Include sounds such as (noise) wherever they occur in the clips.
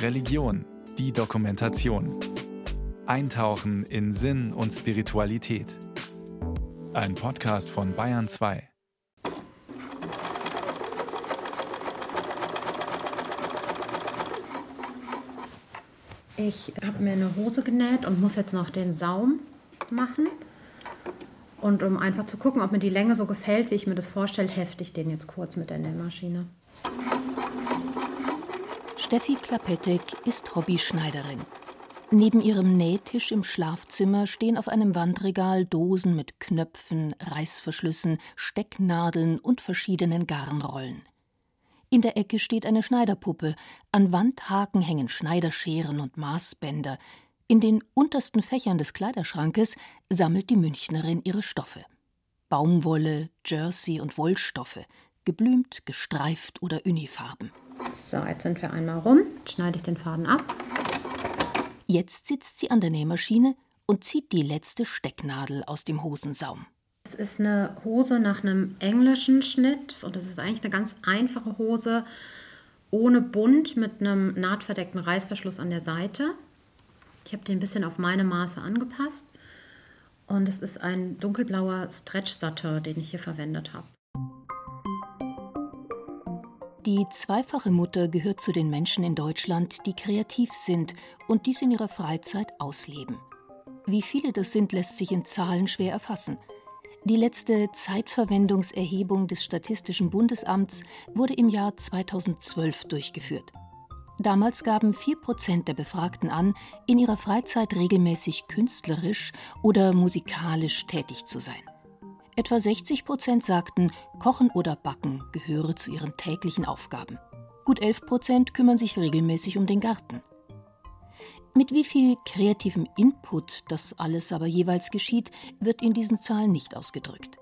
Religion, die Dokumentation. Eintauchen in Sinn und Spiritualität. Ein Podcast von Bayern 2. Ich habe mir eine Hose genäht und muss jetzt noch den Saum machen. Und um einfach zu gucken, ob mir die Länge so gefällt, wie ich mir das vorstelle, hefte ich den jetzt kurz mit der Nähmaschine. Steffi Klapetek ist Hobbyschneiderin. Neben ihrem Nähtisch im Schlafzimmer stehen auf einem Wandregal Dosen mit Knöpfen, Reißverschlüssen, Stecknadeln und verschiedenen Garnrollen. In der Ecke steht eine Schneiderpuppe, an Wandhaken hängen Schneiderscheren und Maßbänder. In den untersten Fächern des Kleiderschrankes sammelt die Münchnerin ihre Stoffe. Baumwolle, Jersey und Wollstoffe, geblümt, gestreift oder Unifarben. So, jetzt sind wir einmal rum. Jetzt schneide ich den Faden ab. Jetzt sitzt sie an der Nähmaschine und zieht die letzte Stecknadel aus dem Hosensaum. Es ist eine Hose nach einem englischen Schnitt und es ist eigentlich eine ganz einfache Hose ohne Bund mit einem nahtverdeckten Reißverschluss an der Seite. Ich habe den ein bisschen auf meine Maße angepasst und es ist ein dunkelblauer Stretch-Satin, den ich hier verwendet habe. Die zweifache Mutter gehört zu den Menschen in Deutschland, die kreativ sind und dies in ihrer Freizeit ausleben. Wie viele das sind, lässt sich in Zahlen schwer erfassen. Die letzte Zeitverwendungserhebung des Statistischen Bundesamts wurde im Jahr 2012 durchgeführt. Damals gaben 4% der Befragten an, in ihrer Freizeit regelmäßig künstlerisch oder musikalisch tätig zu sein. Etwa 60 Prozent sagten, Kochen oder Backen gehöre zu ihren täglichen Aufgaben. Gut 11 Prozent kümmern sich regelmäßig um den Garten. Mit wie viel kreativem Input das alles aber jeweils geschieht, wird in diesen Zahlen nicht ausgedrückt.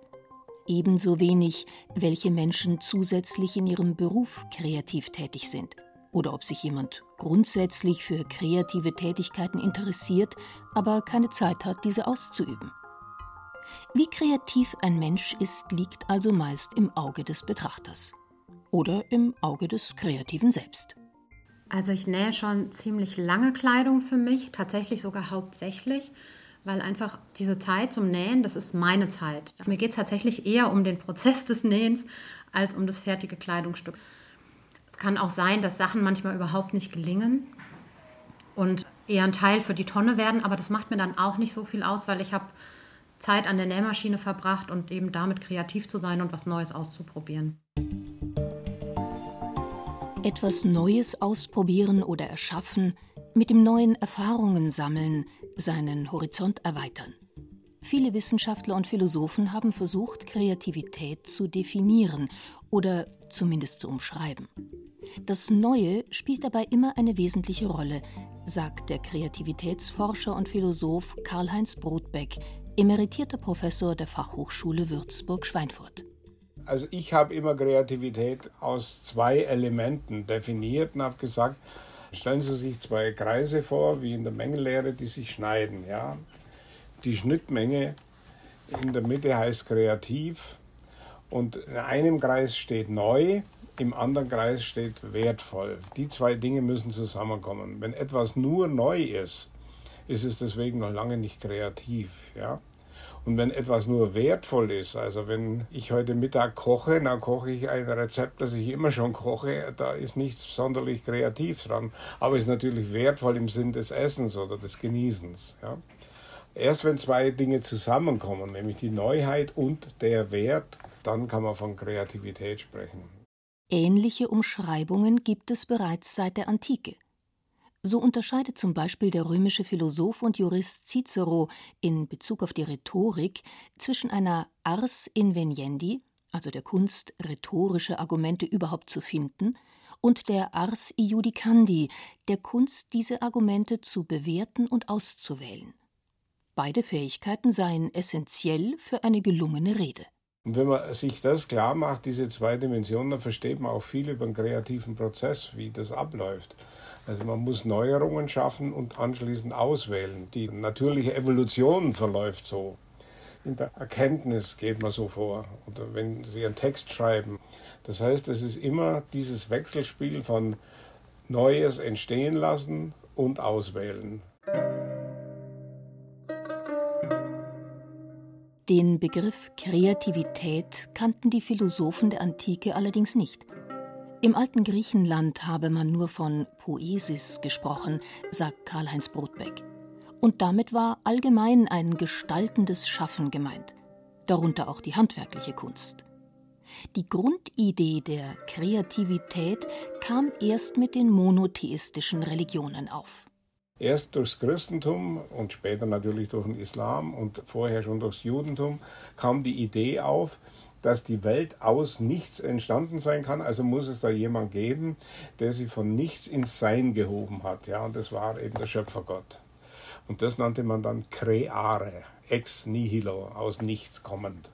Ebenso wenig, welche Menschen zusätzlich in ihrem Beruf kreativ tätig sind oder ob sich jemand grundsätzlich für kreative Tätigkeiten interessiert, aber keine Zeit hat, diese auszuüben. Wie kreativ ein Mensch ist, liegt also meist im Auge des Betrachters oder im Auge des Kreativen selbst. Also ich nähe schon ziemlich lange Kleidung für mich, tatsächlich sogar hauptsächlich, weil einfach diese Zeit zum Nähen, das ist meine Zeit. Mir geht es tatsächlich eher um den Prozess des Nähens als um das fertige Kleidungsstück. Es kann auch sein, dass Sachen manchmal überhaupt nicht gelingen und eher ein Teil für die Tonne werden, aber das macht mir dann auch nicht so viel aus, weil ich habe Zeit an der Nähmaschine verbracht und eben damit kreativ zu sein und was Neues auszuprobieren. Etwas Neues ausprobieren oder erschaffen, mit dem neuen Erfahrungen sammeln, seinen Horizont erweitern. Viele Wissenschaftler und Philosophen haben versucht, Kreativität zu definieren oder zumindest zu umschreiben. Das Neue spielt dabei immer eine wesentliche Rolle, sagt der Kreativitätsforscher und Philosoph Karl-Heinz Brodbeck emeritierter Professor der Fachhochschule Würzburg-Schweinfurt. Also ich habe immer Kreativität aus zwei Elementen definiert und habe gesagt, stellen Sie sich zwei Kreise vor, wie in der Mengenlehre, die sich schneiden. Ja? Die Schnittmenge in der Mitte heißt kreativ und in einem Kreis steht neu, im anderen Kreis steht wertvoll. Die zwei Dinge müssen zusammenkommen. Wenn etwas nur neu ist, ist es deswegen noch lange nicht kreativ. Ja? Und wenn etwas nur wertvoll ist, also wenn ich heute Mittag koche, dann koche ich ein Rezept, das ich immer schon koche, da ist nichts sonderlich kreativ dran, aber ist natürlich wertvoll im Sinn des Essens oder des Genießens. Ja. Erst wenn zwei Dinge zusammenkommen, nämlich die Neuheit und der Wert, dann kann man von Kreativität sprechen. Ähnliche Umschreibungen gibt es bereits seit der Antike. So unterscheidet zum Beispiel der römische Philosoph und Jurist Cicero in Bezug auf die Rhetorik zwischen einer ars inveniendi, also der Kunst, rhetorische Argumente überhaupt zu finden, und der ars iudicandi, der Kunst, diese Argumente zu bewerten und auszuwählen. Beide Fähigkeiten seien essentiell für eine gelungene Rede. Und wenn man sich das klar macht, diese zwei Dimensionen, dann versteht man auch viel über den kreativen Prozess, wie das abläuft. Also man muss Neuerungen schaffen und anschließend auswählen. Die natürliche Evolution verläuft so. In der Erkenntnis geht man so vor. Oder wenn Sie einen Text schreiben. Das heißt, es ist immer dieses Wechselspiel von Neues entstehen lassen und auswählen. Den Begriff Kreativität kannten die Philosophen der Antike allerdings nicht. Im alten Griechenland habe man nur von Poesis gesprochen, sagt Karl-Heinz Brodbeck. Und damit war allgemein ein gestaltendes Schaffen gemeint, darunter auch die handwerkliche Kunst. Die Grundidee der Kreativität kam erst mit den monotheistischen Religionen auf. Erst durchs Christentum und später natürlich durch den Islam und vorher schon durchs Judentum kam die Idee auf, dass die Welt aus nichts entstanden sein kann. Also muss es da jemand geben, der sie von nichts ins Sein gehoben hat. Ja, und das war eben der Schöpfergott. Und das nannte man dann Creare, ex nihilo, aus nichts kommend.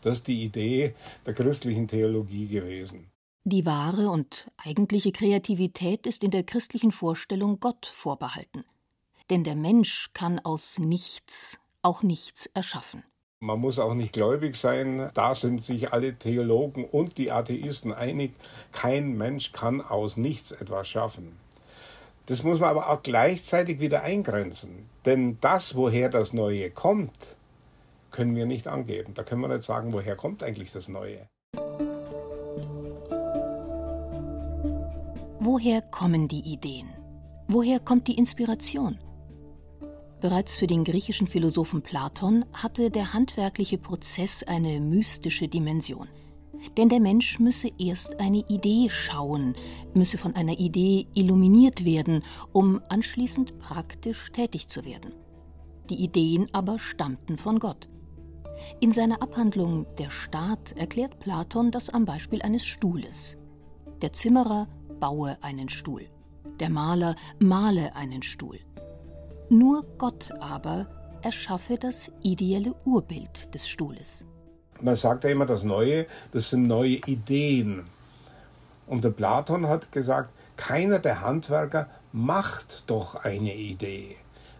Das ist die Idee der christlichen Theologie gewesen. Die wahre und eigentliche Kreativität ist in der christlichen Vorstellung Gott vorbehalten. Denn der Mensch kann aus nichts auch nichts erschaffen. Man muss auch nicht gläubig sein. Da sind sich alle Theologen und die Atheisten einig. Kein Mensch kann aus nichts etwas schaffen. Das muss man aber auch gleichzeitig wieder eingrenzen. Denn das, woher das Neue kommt, können wir nicht angeben. Da können wir nicht sagen, woher kommt eigentlich das Neue. Woher kommen die Ideen? Woher kommt die Inspiration? Bereits für den griechischen Philosophen Platon hatte der handwerkliche Prozess eine mystische Dimension. Denn der Mensch müsse erst eine Idee schauen, müsse von einer Idee illuminiert werden, um anschließend praktisch tätig zu werden. Die Ideen aber stammten von Gott. In seiner Abhandlung Der Staat erklärt Platon das am Beispiel eines Stuhles. Der Zimmerer baue einen Stuhl, der Maler male einen Stuhl. Nur Gott aber erschaffe das ideelle Urbild des Stuhles. Man sagt ja immer, das Neue, das sind neue Ideen. Und der Platon hat gesagt, keiner der Handwerker macht doch eine Idee.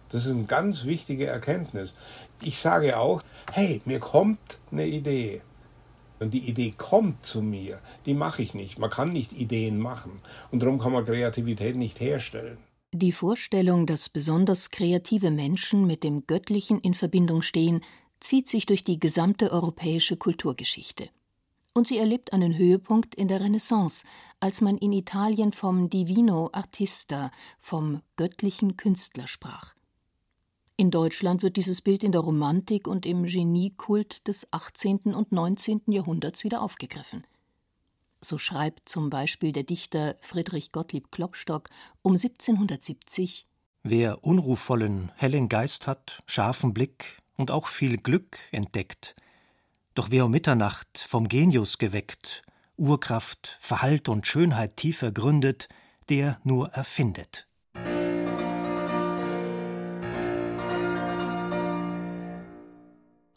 Das ist eine ganz wichtige Erkenntnis. Ich sage auch, hey, mir kommt eine Idee. Und die Idee kommt zu mir, die mache ich nicht. Man kann nicht Ideen machen. Und darum kann man Kreativität nicht herstellen. Die Vorstellung, dass besonders kreative Menschen mit dem Göttlichen in Verbindung stehen, zieht sich durch die gesamte europäische Kulturgeschichte. Und sie erlebt einen Höhepunkt in der Renaissance, als man in Italien vom Divino Artista, vom göttlichen Künstler sprach. In Deutschland wird dieses Bild in der Romantik und im Geniekult des 18. und 19. Jahrhunderts wieder aufgegriffen. So schreibt zum Beispiel der Dichter Friedrich Gottlieb Klopstock um 1770 Wer unruhvollen, hellen Geist hat, scharfen Blick und auch viel Glück entdeckt, doch wer um Mitternacht vom Genius geweckt, Urkraft, Verhalt und Schönheit tiefer gründet, der nur erfindet.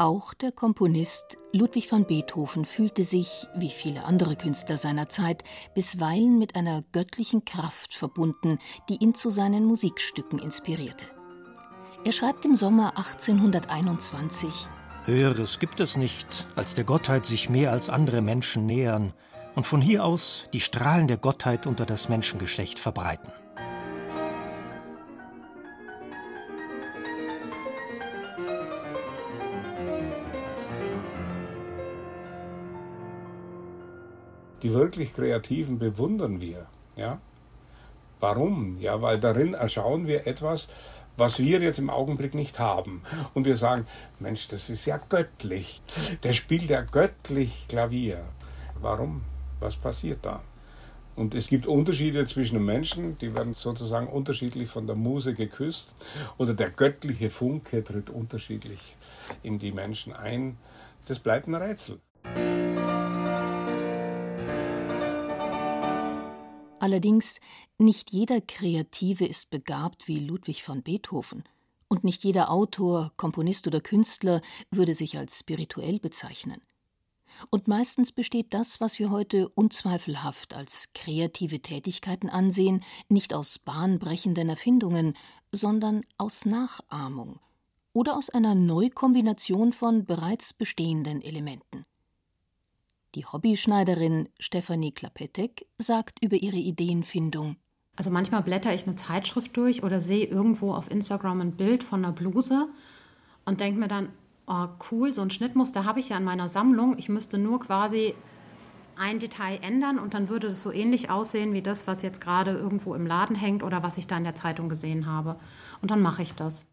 Auch der Komponist Ludwig van Beethoven fühlte sich, wie viele andere Künstler seiner Zeit, bisweilen mit einer göttlichen Kraft verbunden, die ihn zu seinen Musikstücken inspirierte. Er schreibt im Sommer 1821 Höheres gibt es nicht, als der Gottheit sich mehr als andere Menschen nähern und von hier aus die Strahlen der Gottheit unter das Menschengeschlecht verbreiten. Die wirklich Kreativen bewundern wir. Ja? Warum? Ja, weil darin erschauen wir etwas, was wir jetzt im Augenblick nicht haben. Und wir sagen, Mensch, das ist ja göttlich. Der spielt ja göttlich Klavier. Warum? Was passiert da? Und es gibt Unterschiede zwischen den Menschen, die werden sozusagen unterschiedlich von der Muse geküsst. Oder der göttliche Funke tritt unterschiedlich in die Menschen ein. Das bleibt ein Rätsel. Allerdings, nicht jeder Kreative ist begabt wie Ludwig van Beethoven, und nicht jeder Autor, Komponist oder Künstler würde sich als spirituell bezeichnen. Und meistens besteht das, was wir heute unzweifelhaft als kreative Tätigkeiten ansehen, nicht aus bahnbrechenden Erfindungen, sondern aus Nachahmung oder aus einer Neukombination von bereits bestehenden Elementen. Die Hobbyschneiderin Stefanie Klapetek sagt über ihre Ideenfindung: Also manchmal blätter ich eine Zeitschrift durch oder sehe irgendwo auf Instagram ein Bild von einer Bluse und denke mir dann, oh cool, so ein Schnittmuster habe ich ja in meiner Sammlung. Ich müsste nur quasi ein Detail ändern und dann würde es so ähnlich aussehen wie das, was jetzt gerade irgendwo im Laden hängt oder was ich da in der Zeitung gesehen habe. Und dann mache ich das.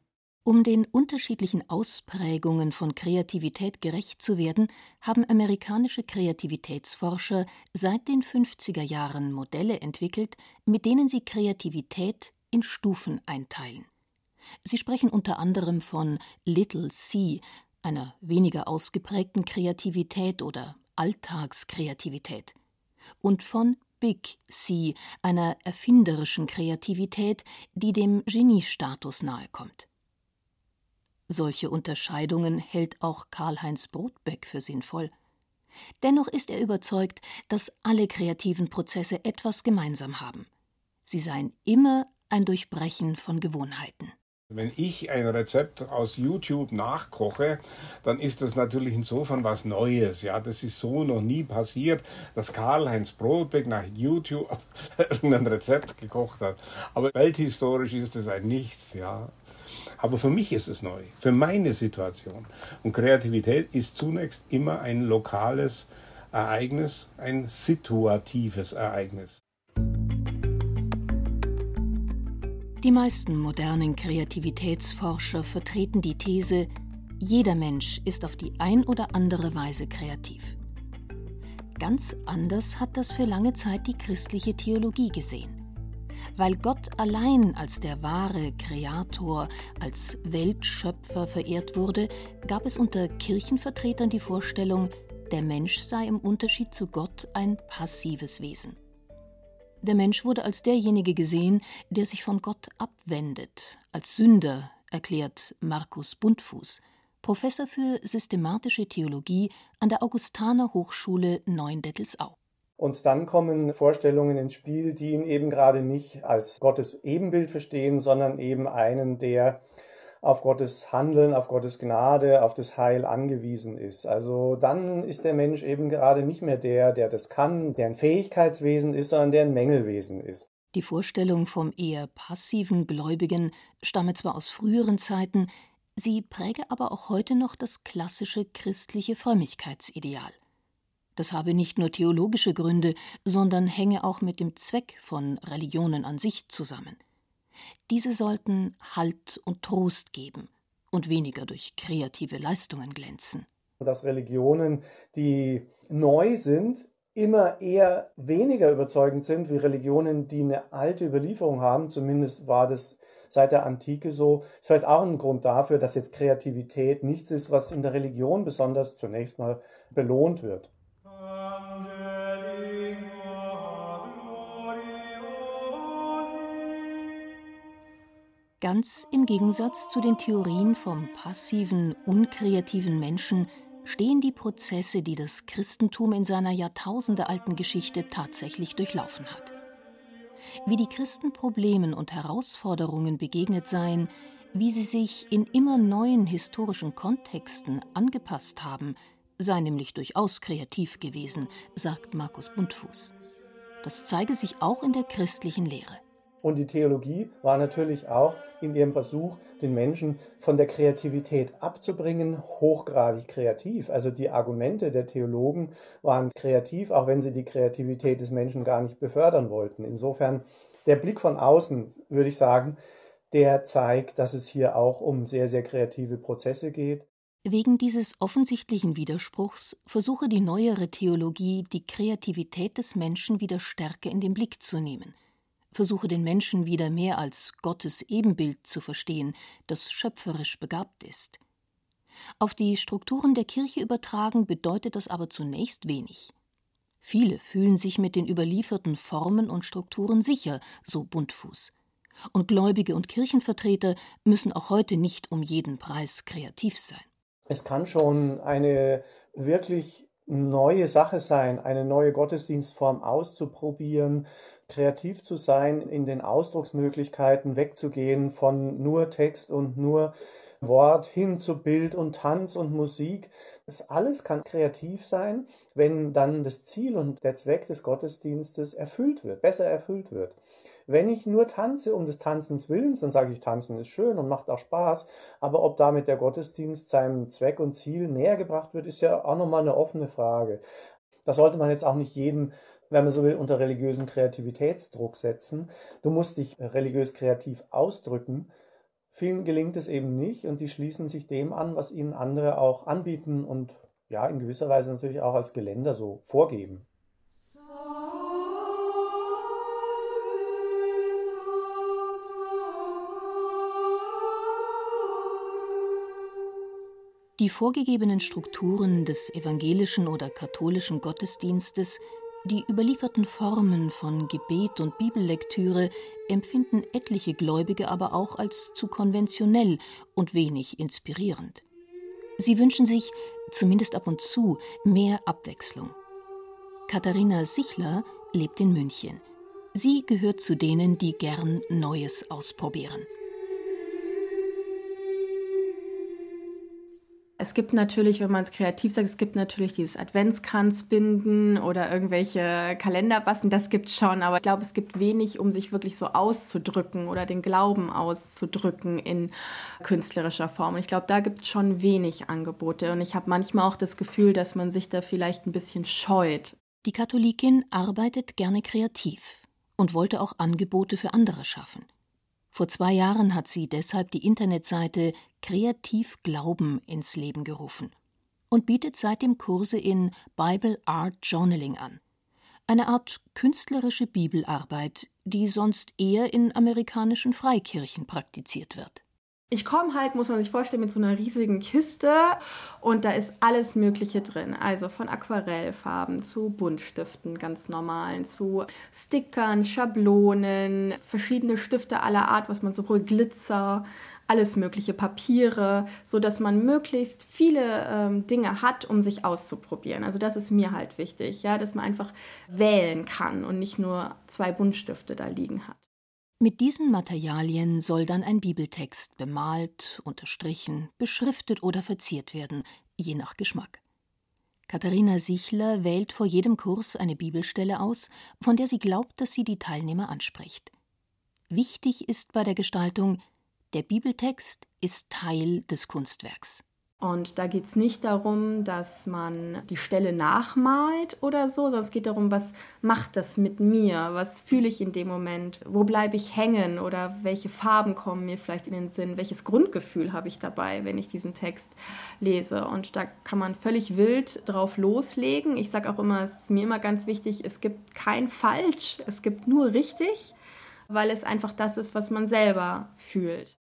Um den unterschiedlichen Ausprägungen von Kreativität gerecht zu werden, haben amerikanische Kreativitätsforscher seit den 50er Jahren Modelle entwickelt, mit denen sie Kreativität in Stufen einteilen. Sie sprechen unter anderem von Little C, einer weniger ausgeprägten Kreativität oder Alltagskreativität, und von Big C, einer erfinderischen Kreativität, die dem Geniestatus nahekommt. Solche Unterscheidungen hält auch Karl-Heinz Brotbeck für sinnvoll. Dennoch ist er überzeugt, dass alle kreativen Prozesse etwas gemeinsam haben. Sie seien immer ein Durchbrechen von Gewohnheiten. Wenn ich ein Rezept aus YouTube nachkoche, dann ist das natürlich insofern was Neues. Ja, das ist so noch nie passiert, dass Karl-Heinz Brotbeck nach YouTube (laughs) ein Rezept gekocht hat. Aber welthistorisch ist es ein Nichts. Ja, aber für mich ist es neu, für meine Situation. Und Kreativität ist zunächst immer ein lokales Ereignis, ein situatives Ereignis. Die meisten modernen Kreativitätsforscher vertreten die These, jeder Mensch ist auf die ein oder andere Weise kreativ. Ganz anders hat das für lange Zeit die christliche Theologie gesehen. Weil Gott allein als der wahre Kreator, als Weltschöpfer verehrt wurde, gab es unter Kirchenvertretern die Vorstellung, der Mensch sei im Unterschied zu Gott ein passives Wesen. Der Mensch wurde als derjenige gesehen, der sich von Gott abwendet, als Sünder, erklärt Markus Buntfuß, Professor für systematische Theologie an der Augustaner Hochschule Neuendettelsau. Und dann kommen Vorstellungen ins Spiel, die ihn eben gerade nicht als Gottes Ebenbild verstehen, sondern eben einen, der auf Gottes Handeln, auf Gottes Gnade, auf das Heil angewiesen ist. Also dann ist der Mensch eben gerade nicht mehr der, der das kann, der ein Fähigkeitswesen ist, sondern der ein Mängelwesen ist. Die Vorstellung vom eher passiven Gläubigen stamme zwar aus früheren Zeiten, sie präge aber auch heute noch das klassische christliche Frömmigkeitsideal. Das habe nicht nur theologische Gründe, sondern hänge auch mit dem Zweck von Religionen an sich zusammen. Diese sollten Halt und Trost geben und weniger durch kreative Leistungen glänzen. Dass Religionen, die neu sind, immer eher weniger überzeugend sind wie Religionen, die eine alte Überlieferung haben. Zumindest war das seit der Antike so. Ist vielleicht auch ein Grund dafür, dass jetzt Kreativität nichts ist, was in der Religion besonders zunächst mal belohnt wird. Ganz im Gegensatz zu den Theorien vom passiven, unkreativen Menschen stehen die Prozesse, die das Christentum in seiner jahrtausendealten Geschichte tatsächlich durchlaufen hat. Wie die Christen Problemen und Herausforderungen begegnet seien, wie sie sich in immer neuen historischen Kontexten angepasst haben, sei nämlich durchaus kreativ gewesen, sagt Markus Buntfuß. Das zeige sich auch in der christlichen Lehre. Und die Theologie war natürlich auch in ihrem Versuch, den Menschen von der Kreativität abzubringen, hochgradig kreativ. Also die Argumente der Theologen waren kreativ, auch wenn sie die Kreativität des Menschen gar nicht befördern wollten. Insofern der Blick von außen, würde ich sagen, der zeigt, dass es hier auch um sehr, sehr kreative Prozesse geht. Wegen dieses offensichtlichen Widerspruchs versuche die neuere Theologie, die Kreativität des Menschen wieder stärker in den Blick zu nehmen versuche den Menschen wieder mehr als Gottes Ebenbild zu verstehen, das schöpferisch begabt ist. Auf die Strukturen der Kirche übertragen bedeutet das aber zunächst wenig. Viele fühlen sich mit den überlieferten Formen und Strukturen sicher, so Buntfuß. Und Gläubige und Kirchenvertreter müssen auch heute nicht um jeden Preis kreativ sein. Es kann schon eine wirklich neue Sache sein, eine neue Gottesdienstform auszuprobieren, kreativ zu sein, in den Ausdrucksmöglichkeiten wegzugehen von nur Text und nur Wort hin zu Bild und Tanz und Musik. Das alles kann kreativ sein, wenn dann das Ziel und der Zweck des Gottesdienstes erfüllt wird, besser erfüllt wird. Wenn ich nur tanze um des Tanzens Willens, dann sage ich, Tanzen ist schön und macht auch Spaß. Aber ob damit der Gottesdienst seinem Zweck und Ziel näher gebracht wird, ist ja auch nochmal eine offene Frage. Das sollte man jetzt auch nicht jedem, wenn man so will, unter religiösen Kreativitätsdruck setzen. Du musst dich religiös kreativ ausdrücken. Vielen gelingt es eben nicht und die schließen sich dem an, was ihnen andere auch anbieten und ja, in gewisser Weise natürlich auch als Geländer so vorgeben. Die vorgegebenen Strukturen des evangelischen oder katholischen Gottesdienstes, die überlieferten Formen von Gebet und Bibellektüre empfinden etliche Gläubige aber auch als zu konventionell und wenig inspirierend. Sie wünschen sich, zumindest ab und zu, mehr Abwechslung. Katharina Sichler lebt in München. Sie gehört zu denen, die gern Neues ausprobieren. Es gibt natürlich, wenn man es kreativ sagt, es gibt natürlich dieses Adventskranzbinden oder irgendwelche Kalender basteln, das gibt es schon, aber ich glaube, es gibt wenig, um sich wirklich so auszudrücken oder den Glauben auszudrücken in künstlerischer Form. Und ich glaube, da gibt es schon wenig Angebote und ich habe manchmal auch das Gefühl, dass man sich da vielleicht ein bisschen scheut. Die Katholikin arbeitet gerne kreativ und wollte auch Angebote für andere schaffen. Vor zwei Jahren hat sie deshalb die Internetseite Kreativ Glauben ins Leben gerufen und bietet seitdem Kurse in Bible Art Journaling an. Eine Art künstlerische Bibelarbeit, die sonst eher in amerikanischen Freikirchen praktiziert wird. Ich komme halt, muss man sich vorstellen, mit so einer riesigen Kiste und da ist alles Mögliche drin. Also von Aquarellfarben zu Buntstiften, ganz normalen, zu Stickern, Schablonen, verschiedene Stifte aller Art, was man so holt, Glitzer, alles mögliche Papiere, so dass man möglichst viele ähm, Dinge hat, um sich auszuprobieren. Also das ist mir halt wichtig, ja, dass man einfach wählen kann und nicht nur zwei Buntstifte da liegen hat. Mit diesen Materialien soll dann ein Bibeltext bemalt, unterstrichen, beschriftet oder verziert werden, je nach Geschmack. Katharina Sichler wählt vor jedem Kurs eine Bibelstelle aus, von der sie glaubt, dass sie die Teilnehmer anspricht. Wichtig ist bei der Gestaltung, der Bibeltext ist Teil des Kunstwerks. Und da geht es nicht darum, dass man die Stelle nachmalt oder so, sondern es geht darum, was macht das mit mir? Was fühle ich in dem Moment? Wo bleibe ich hängen? Oder welche Farben kommen mir vielleicht in den Sinn? Welches Grundgefühl habe ich dabei, wenn ich diesen Text lese? Und da kann man völlig wild drauf loslegen. Ich sage auch immer, es ist mir immer ganz wichtig, es gibt kein Falsch, es gibt nur richtig, weil es einfach das ist, was man selber fühlt.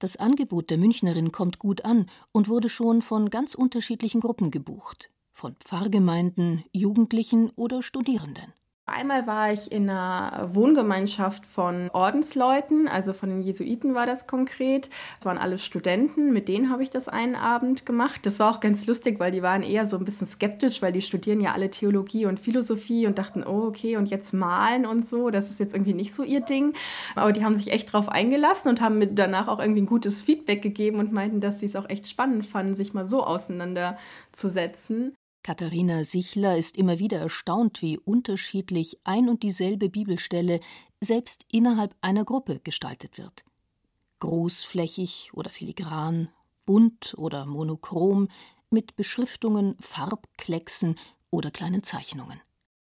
Das Angebot der Münchnerin kommt gut an und wurde schon von ganz unterschiedlichen Gruppen gebucht, von Pfarrgemeinden, Jugendlichen oder Studierenden. Einmal war ich in einer Wohngemeinschaft von Ordensleuten, also von den Jesuiten war das konkret. Das waren alles Studenten, mit denen habe ich das einen Abend gemacht. Das war auch ganz lustig, weil die waren eher so ein bisschen skeptisch, weil die studieren ja alle Theologie und Philosophie und dachten, oh okay, und jetzt malen und so, das ist jetzt irgendwie nicht so ihr Ding. Aber die haben sich echt drauf eingelassen und haben mir danach auch irgendwie ein gutes Feedback gegeben und meinten, dass sie es auch echt spannend fanden, sich mal so auseinanderzusetzen. Katharina Sichler ist immer wieder erstaunt, wie unterschiedlich ein und dieselbe Bibelstelle selbst innerhalb einer Gruppe gestaltet wird. Großflächig oder filigran, bunt oder monochrom, mit Beschriftungen, Farbklecksen oder kleinen Zeichnungen.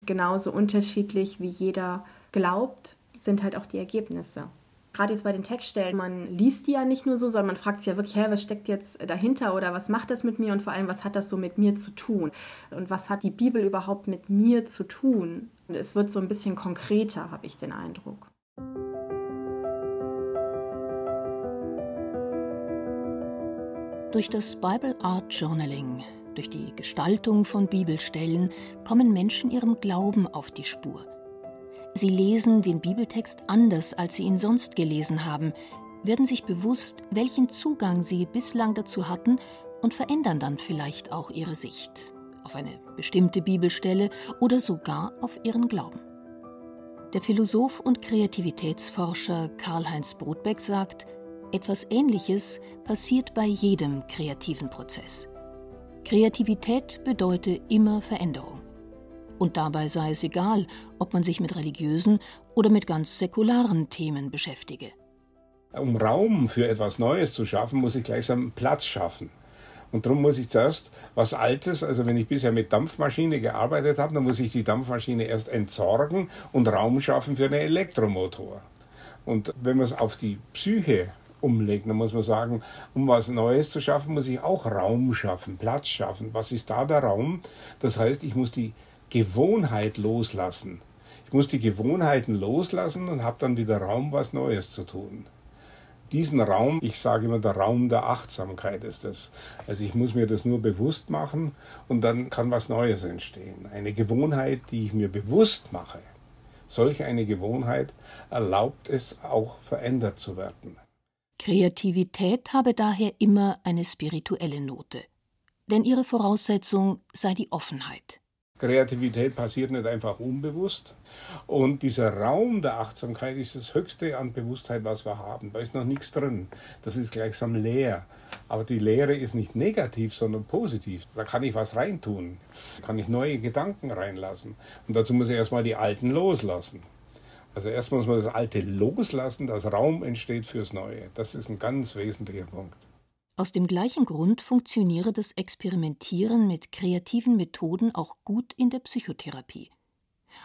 Genauso unterschiedlich wie jeder glaubt, sind halt auch die Ergebnisse gerade jetzt bei den Textstellen, man liest die ja nicht nur so, sondern man fragt sich ja wirklich, hä, was steckt jetzt dahinter oder was macht das mit mir und vor allem, was hat das so mit mir zu tun? Und was hat die Bibel überhaupt mit mir zu tun? Und es wird so ein bisschen konkreter, habe ich den Eindruck. Durch das Bible Art Journaling, durch die Gestaltung von Bibelstellen kommen Menschen ihrem Glauben auf die Spur. Sie lesen den Bibeltext anders, als sie ihn sonst gelesen haben, werden sich bewusst, welchen Zugang sie bislang dazu hatten und verändern dann vielleicht auch ihre Sicht auf eine bestimmte Bibelstelle oder sogar auf ihren Glauben. Der Philosoph und Kreativitätsforscher Karl-Heinz Brodbeck sagt, etwas Ähnliches passiert bei jedem kreativen Prozess. Kreativität bedeutet immer Veränderung. Und dabei sei es egal, ob man sich mit religiösen oder mit ganz säkularen Themen beschäftige. Um Raum für etwas Neues zu schaffen, muss ich gleichsam Platz schaffen. Und darum muss ich zuerst was Altes, also wenn ich bisher mit Dampfmaschine gearbeitet habe, dann muss ich die Dampfmaschine erst entsorgen und Raum schaffen für einen Elektromotor. Und wenn man es auf die Psyche umlegt, dann muss man sagen, um was Neues zu schaffen, muss ich auch Raum schaffen, Platz schaffen. Was ist da der Raum? Das heißt, ich muss die Gewohnheit loslassen. Ich muss die Gewohnheiten loslassen und habe dann wieder Raum, was Neues zu tun diesen Raum, ich sage immer, der Raum der Achtsamkeit ist es. Also ich muss mir das nur bewusst machen und dann kann was Neues entstehen. Eine Gewohnheit, die ich mir bewusst mache. Solch eine Gewohnheit erlaubt es auch verändert zu werden. Kreativität habe daher immer eine spirituelle Note. Denn ihre Voraussetzung sei die Offenheit. Kreativität passiert nicht einfach unbewusst. Und dieser Raum der Achtsamkeit ist das Höchste an Bewusstheit, was wir haben. Da ist noch nichts drin. Das ist gleichsam leer. Aber die Leere ist nicht negativ, sondern positiv. Da kann ich was reintun. Da kann ich neue Gedanken reinlassen. Und dazu muss ich erstmal die alten loslassen. Also erst muss man das Alte loslassen, dass Raum entsteht fürs Neue. Das ist ein ganz wesentlicher Punkt. Aus dem gleichen Grund funktioniere das Experimentieren mit kreativen Methoden auch gut in der Psychotherapie.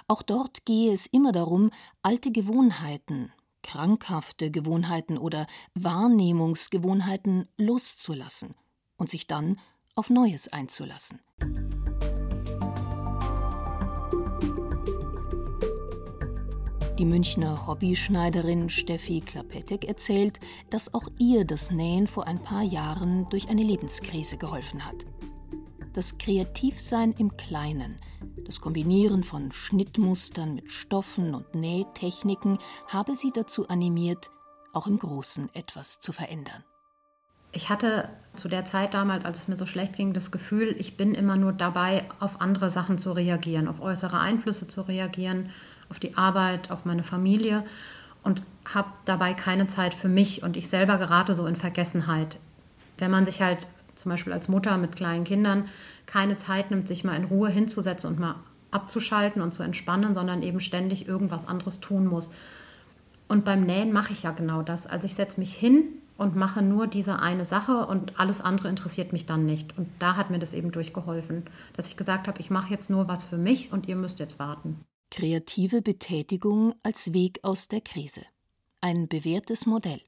Auch dort gehe es immer darum, alte Gewohnheiten, krankhafte Gewohnheiten oder Wahrnehmungsgewohnheiten loszulassen und sich dann auf Neues einzulassen. Die Münchner Hobbyschneiderin Steffi Klapetek erzählt, dass auch ihr das Nähen vor ein paar Jahren durch eine Lebenskrise geholfen hat. Das Kreativsein im Kleinen, das Kombinieren von Schnittmustern mit Stoffen und Nähtechniken habe sie dazu animiert, auch im Großen etwas zu verändern. Ich hatte zu der Zeit damals, als es mir so schlecht ging, das Gefühl, ich bin immer nur dabei, auf andere Sachen zu reagieren, auf äußere Einflüsse zu reagieren auf die Arbeit, auf meine Familie und habe dabei keine Zeit für mich und ich selber gerate so in Vergessenheit. Wenn man sich halt zum Beispiel als Mutter mit kleinen Kindern keine Zeit nimmt, sich mal in Ruhe hinzusetzen und mal abzuschalten und zu entspannen, sondern eben ständig irgendwas anderes tun muss. Und beim Nähen mache ich ja genau das. Also ich setze mich hin und mache nur diese eine Sache und alles andere interessiert mich dann nicht. Und da hat mir das eben durchgeholfen, dass ich gesagt habe, ich mache jetzt nur was für mich und ihr müsst jetzt warten. Kreative Betätigung als Weg aus der Krise. Ein bewährtes Modell.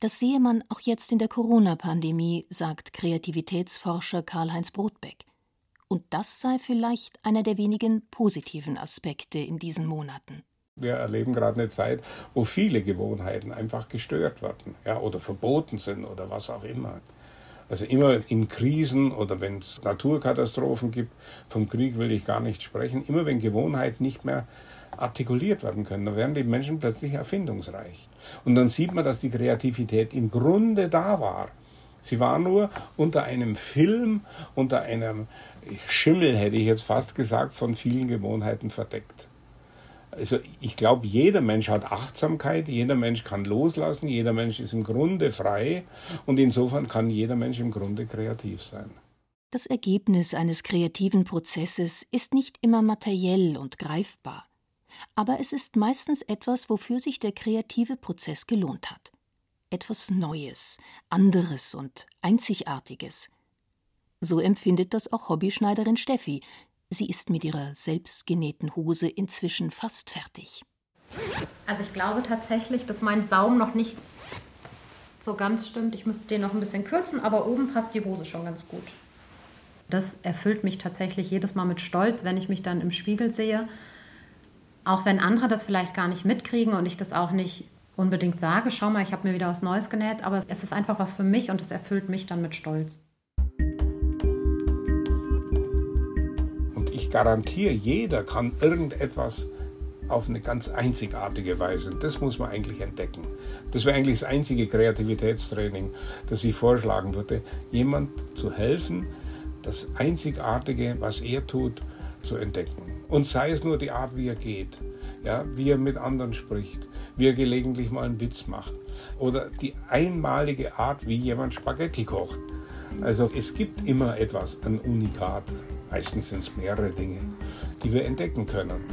Das sehe man auch jetzt in der Corona-Pandemie, sagt Kreativitätsforscher Karl-Heinz Brotbeck. Und das sei vielleicht einer der wenigen positiven Aspekte in diesen Monaten. Wir erleben gerade eine Zeit, wo viele Gewohnheiten einfach gestört werden ja, oder verboten sind oder was auch immer. Also immer in Krisen oder wenn es Naturkatastrophen gibt, vom Krieg will ich gar nicht sprechen, immer wenn Gewohnheiten nicht mehr artikuliert werden können, dann werden die Menschen plötzlich erfindungsreich. Und dann sieht man, dass die Kreativität im Grunde da war. Sie war nur unter einem Film, unter einem Schimmel, hätte ich jetzt fast gesagt, von vielen Gewohnheiten verdeckt. Also ich glaube, jeder Mensch hat Achtsamkeit, jeder Mensch kann loslassen, jeder Mensch ist im Grunde frei und insofern kann jeder Mensch im Grunde kreativ sein. Das Ergebnis eines kreativen Prozesses ist nicht immer materiell und greifbar, aber es ist meistens etwas, wofür sich der kreative Prozess gelohnt hat. Etwas Neues, anderes und Einzigartiges. So empfindet das auch Hobbyschneiderin Steffi, Sie ist mit ihrer selbstgenähten Hose inzwischen fast fertig. Also ich glaube tatsächlich, dass mein Saum noch nicht so ganz stimmt. Ich müsste den noch ein bisschen kürzen, aber oben passt die Hose schon ganz gut. Das erfüllt mich tatsächlich jedes Mal mit Stolz, wenn ich mich dann im Spiegel sehe. Auch wenn andere das vielleicht gar nicht mitkriegen und ich das auch nicht unbedingt sage, schau mal, ich habe mir wieder was Neues genäht, aber es ist einfach was für mich und es erfüllt mich dann mit Stolz. Garantiere, jeder kann irgendetwas auf eine ganz einzigartige Weise. Das muss man eigentlich entdecken. Das wäre eigentlich das einzige Kreativitätstraining, das ich vorschlagen würde, jemand zu helfen, das Einzigartige, was er tut, zu entdecken. Und sei es nur die Art, wie er geht, ja, wie er mit anderen spricht, wie er gelegentlich mal einen Witz macht oder die einmalige Art, wie jemand Spaghetti kocht. Also es gibt immer etwas, ein Unikat. Meistens sind es mehrere Dinge, die wir entdecken können.